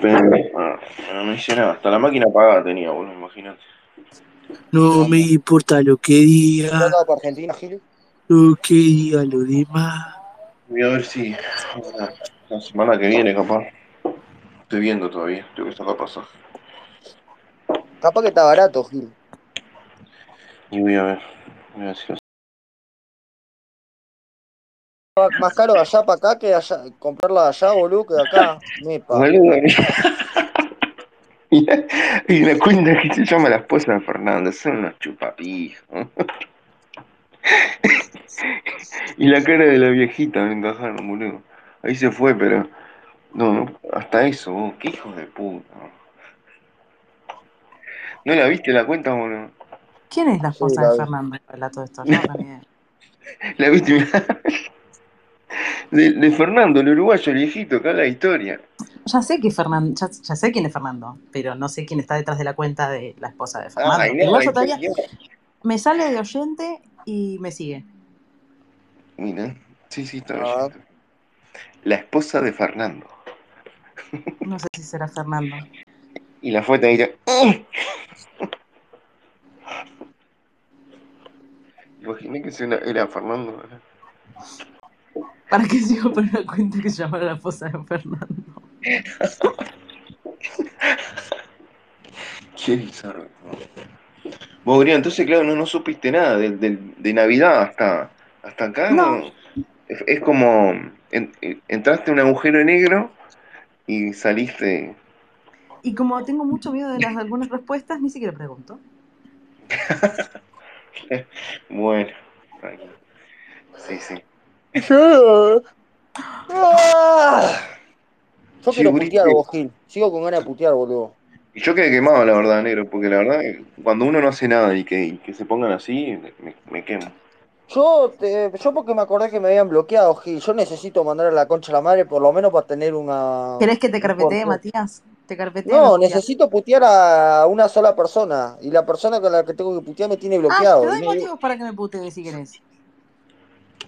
Pero, no, no hice nada. Hasta la máquina apagada tenía, boludo, imagínate. No me importa lo que ¿Te diga, para Argentina, Gil? lo que diga lo demás. Voy a ver si la semana que viene, capaz. Estoy viendo todavía, tengo que sacar pasaje. Capaz que está barato, Gil. Y voy a ver. Voy a ver Más caro de allá para acá que allá, comprarla de allá, boludo, que de acá. Mepa. Boludo. Y la, y la cuenta que se llama la esposa de Fernando, son unos chupapijos. y la cara de la viejita me encajaron, boludo. Ahí se fue, pero. No, no, hasta eso, vos, qué hijos de puta. ¿No la viste la cuenta, boludo? ¿Quién es la Sí, esposa la de vi. Fernando todo esto? No. ¿La viste? Mirá. De, de Fernando, el uruguayo, el viejito, acá la historia. Ya sé que Fernando, ya, ya sé quién es Fernando, pero no sé quién está detrás de la cuenta de la esposa de Fernando. No, yo todavía me sale de oyente y me sigue. Mira, sí, sí, está Ah. oyendo. La esposa de Fernando. No sé si será Fernando. Y la foto ahí. Imaginé que era, era Fernando. ¿verdad? ¿Para qué sigo por una cuenta que se llama la esposa de Fernando? Qué bizarro. Vos, Brian, entonces, claro, no, no supiste nada de, de- de Navidad hasta, hasta acá. No. No. Es, es como en- entraste en un agujero negro y saliste. Y como tengo mucho miedo de las algunas respuestas, ni siquiera pregunto. Bueno, tranquilo. Sí, sí. Ah. Yo Sí, quiero putear, vos, Gil. Sigo con ganas de putear, boludo. Y yo quedé quemado, la verdad, negro, porque la verdad, cuando uno no hace nada y que, y que se pongan así, me, me quemo. Yo, te- yo porque me acordé que me habían bloqueado, Gil. Yo necesito mandar a la concha a la madre por lo menos para tener una... ¿Querés que te carpetee. Matías? ¿Te carpetee? No, Matías? necesito putear a una sola persona. Y la persona con la que tengo que putear me tiene Ah, bloqueado. te Y doy motivos para que me putees si querés.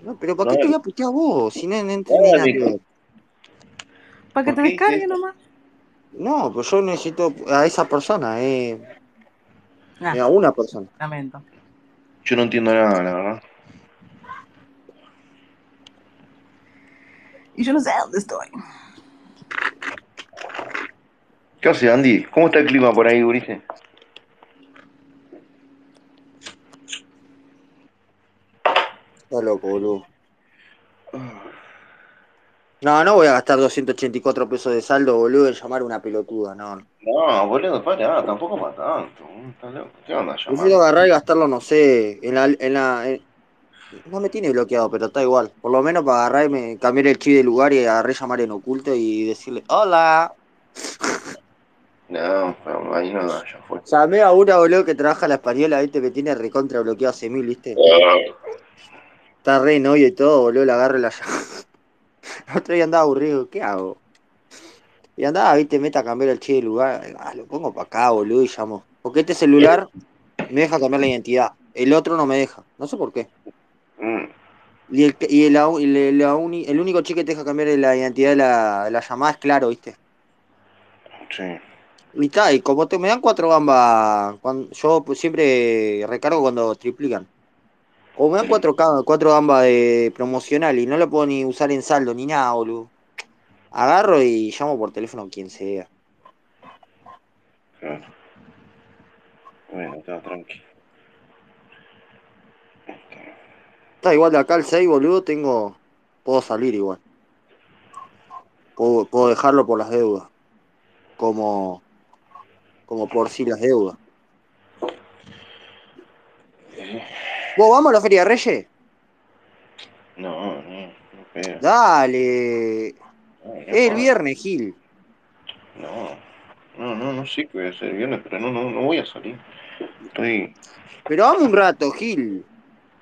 No, pero ¿para qué te voy a putear vos? Si no, no entendí nada. Para que ¿Por te descargue nomás. No, pues yo necesito a esa persona, eh, Ah, a una persona. lamento. Yo no entiendo nada, la verdad. Y yo no sé dónde estoy. ¿Qué hace, Andy? ¿Cómo está el clima por ahí, Ulises? Loco, boludo. No, no voy a gastar 284 pesos de saldo, boludo, en llamar a una pelotuda, no. no. No, boludo, pará, tampoco para tanto. Está loco. ¿Qué onda, Prefiero llamar? agarrar y gastarlo, no sé, en la... En la en- No me tiene bloqueado, pero está igual. Por lo menos para agarrar y me cambiar el chip de lugar y agarré llamar en oculto y decirle, hola. No, pero ahí no da, ya fue. Llamé a una, boludo, que trabaja la española, viste, que tiene recontra bloqueado hace mil, viste. Está re novio y todo, boludo, la agarro la llamo. El otro día andaba aburrido, ¿qué hago? Y andaba, viste, meta a cambiar el chip de lugar. Ah, lo pongo para acá, boludo, y llamo. Porque este celular me deja cambiar la identidad. El otro no me deja. No sé por qué. Mm, Y el, y el, le- el único chip que te deja cambiar la identidad de la, llamada es claro, viste. sí. Y está, y como te, me dan cuatro gambas, cuando, yo pues, siempre recargo cuando triplican. O me dan cuatro, cuatro gambas de promocional y no lo puedo ni usar en saldo ni nada, boludo. Agarro y llamo por teléfono a quien sea. Claro. Bueno, está tranqui. Está igual de acá al 6, boludo, tengo. Puedo salir igual. Puedo, puedo dejarlo por las deudas. Como. Como por si las deudas. ¿Vos vamos a la Feria de Reyes? No, no, no creo. Dale. No, el viernes, Gil. No, no, no, no sé qué voy a hacer el viernes, pero no, no, no voy a salir. Estoy. Pero vamos un rato, Gil.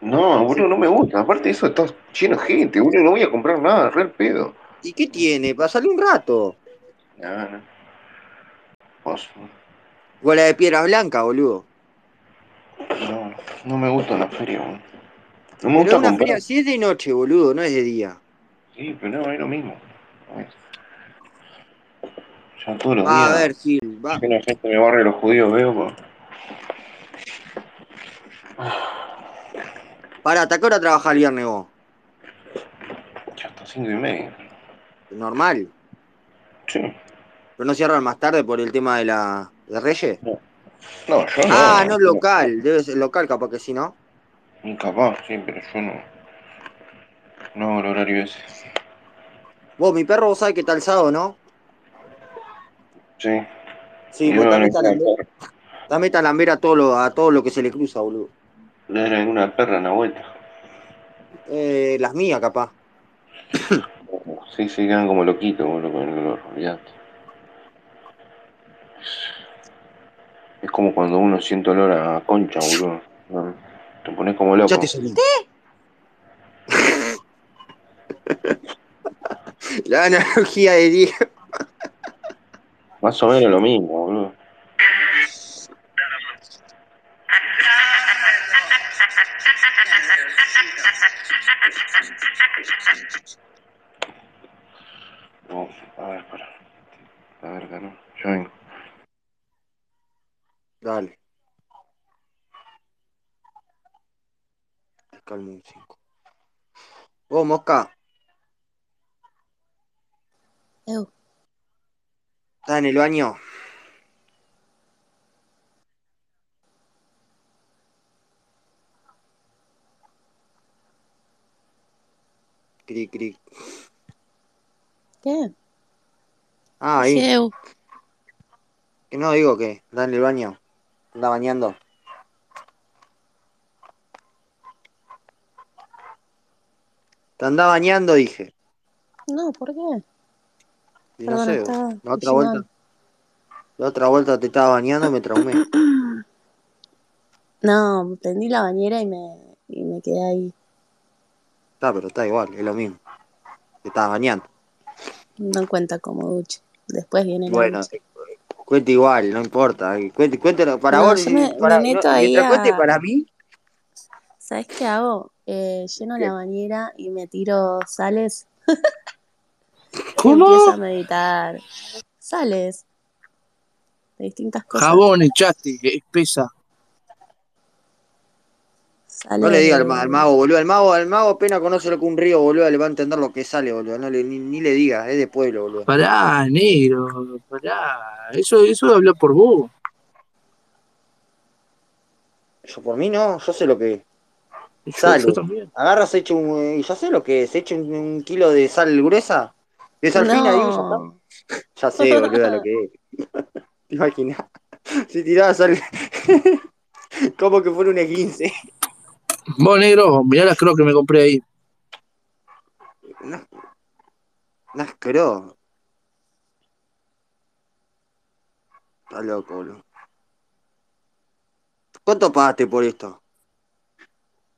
No, boludo, no me gusta. Aparte de eso, está lleno de gente, boludo, no voy a comprar nada, re el pedo. ¿Y qué tiene? Para salir un rato. No, no. Vos, O la de Piedras Blancas, boludo. No, no me gusta la feria, boludo. No me Pero gusta una comprar. feria, si es de noche, boludo, no es de día. Sí, pero no, es lo mismo. No es. Yo todos los Va a días. ver, Gil. Va. Yo que la gente me barre los judíos veo, pa. Pará, ¿hasta qué hora trabaja el viernes vos? Ya hasta cinco y media. Normal. Sí. ¿Pero no cierran más tarde por el tema de la de Reyes? No, yo no. Ah, no local. Debe ser local, capaz que sí, ¿no? Incapaz, sí, pero yo no. No hago el horario ese. Vos, mi perro, vos sabés que está el sábado, ¿no? Sí. Sí, vos también no talambera, también talambera a todo lo, a todo lo que se le cruza, boludo. Le era una perra en la vuelta. Eh, las mías, capaz. Sí, sí, quedan como loquitos, boludo, con el olor, olvidate. Es como cuando uno siente olor a concha, boludo. No, Te pones como loco. Ya te salí. La analogía de Diego. Más o menos lo mismo, boludo. No, a ver, para. A ver, no. Yo vengo. Dale. Te calmo un 5. Vos, Mosca, Eu, ¿estás en el baño? Cric, cric. ¿Qué? Ah, ahí. Eu. Que no digo que está en el baño. Anda bañando. Te anda bañando, dije. No, ¿por qué? Y no Perdón, sé, estaba la otra vuelta. La otra vuelta te estaba bañando, me traumé. No, prendí la bañera y me, y me quedé ahí. Está, pero está igual, es lo mismo. Te estabas bañando. No cuenta como ducha. Después viene la Bueno, ducha. Cuente igual, no importa. Cuente, cuéntelo para No, vos. yo me- para, me meto no, ahí mientras a- cuente para mí, ¿Sabes qué hago? Eh, lleno ¿Qué? la bañera y me tiro sales y ¿Cómo? empiezo a meditar. Sales. De distintas cosas. Jabón echaste, espesa. No le diga al, mago, boludo. Al mago, al mago apenas conoce lo que un río, boludo, le va a entender lo que sale, boludo. No le, ni, ni le diga, es de pueblo, boludo. Pará, negro, pará. Eso, eso habla por vos. Yo por mí no, yo sé lo que es. También. Agarras, echa un. Ya sé lo que es, echa un, un kilo de sal gruesa. De sal fina, digo, ya está. No. Ya sé, boludo, lo que es. ¿Te imaginas? Si tiraba sal. Como que fuera un E15. Vos, negro, mirá las crocs que me compré ahí. No, no asqueroso. Está loco, boludo. ¿Cuánto pagaste por esto?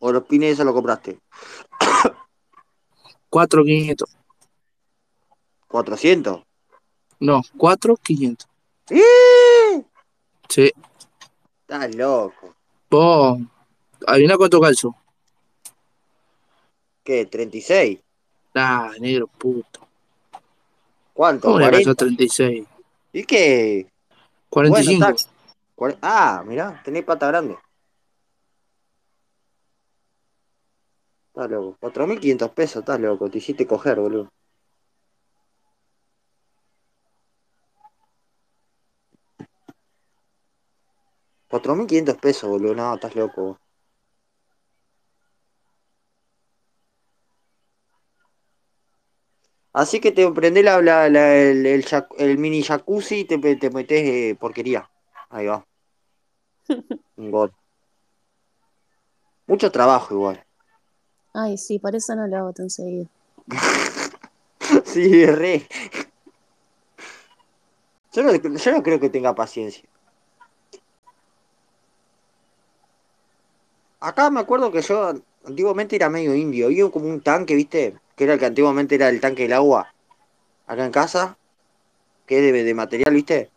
¿O los pines eso lo compraste? 4,500. ¿400? No, 4,500. ¡Eh! Sí. Estás loco. Vos, adivina cuánto calzo. ¿Qué? ¿36? Ah, negro, puto. ¿Cuánto? ¿Cómo le ¿40? calzó 36? ¿Y qué? 45. Bueno, Ah, mirá, tenés pata grande. Estás loco. 4.500 pesos, estás loco. Te hiciste coger, boludo. Cuatro mil quinientos pesos, boludo. No, estás loco. Así que te prendés la, la- la- el, el jac- el mini jacuzzi y te, te metés eh, porquería. Ahí va. Un gol. Mucho trabajo igual. Ay, sí, por eso no lo hago tan seguido. Sí, re. Yo no, yo no creo que tenga paciencia. Acá me acuerdo que yo antiguamente era medio indio. Había como un tanque, ¿viste? Que era el que antiguamente era el tanque del agua. Acá en casa. Que es de, material, ¿viste?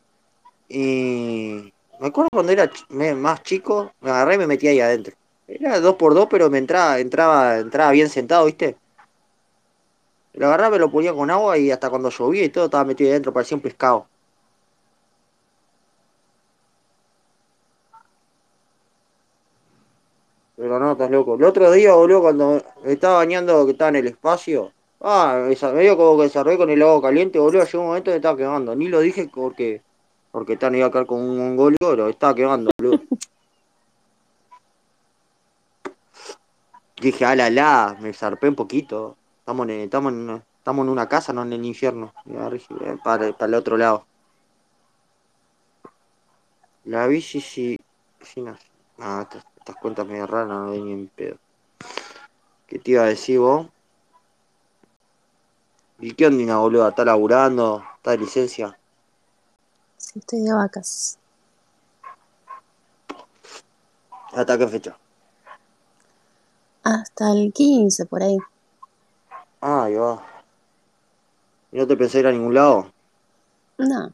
Y me acuerdo cuando era más chico, me agarré y me metí ahí adentro. Era dos por dos, pero me entraba, entraba, entraba bien sentado, ¿viste? Lo agarraba, me lo ponía con agua y hasta cuando llovía y todo estaba metido ahí adentro, parecía un pescado. Pero no, estás loco. El otro día, boludo, cuando estaba bañando, que estaba en el espacio. Ah, medio como que desarrollé con el agua caliente, boludo. Llegó un momento que estaba quemando. Ni lo dije porque. Porque tan iba a caer con un mongolio, pero estaba quemando, boludo. Dije, ala, la, me zarpé un poquito. Estamos en, estamos en, estamos en una casa, no en el infierno. Eh, para, para el otro lado. La bici sí. sí no, no, estas, estas cuentas medio raras no doy ni en pedo. ¿Qué te iba a decir vos? ¿Y qué onda, boludo? ¿Está laburando? ¿Está de licencia? Sí, estoy de vacas. ¿Hasta qué fecha? Hasta el 15, por ahí. Ah, ahí va. ¿Y no te pensé ir a ningún lado? No,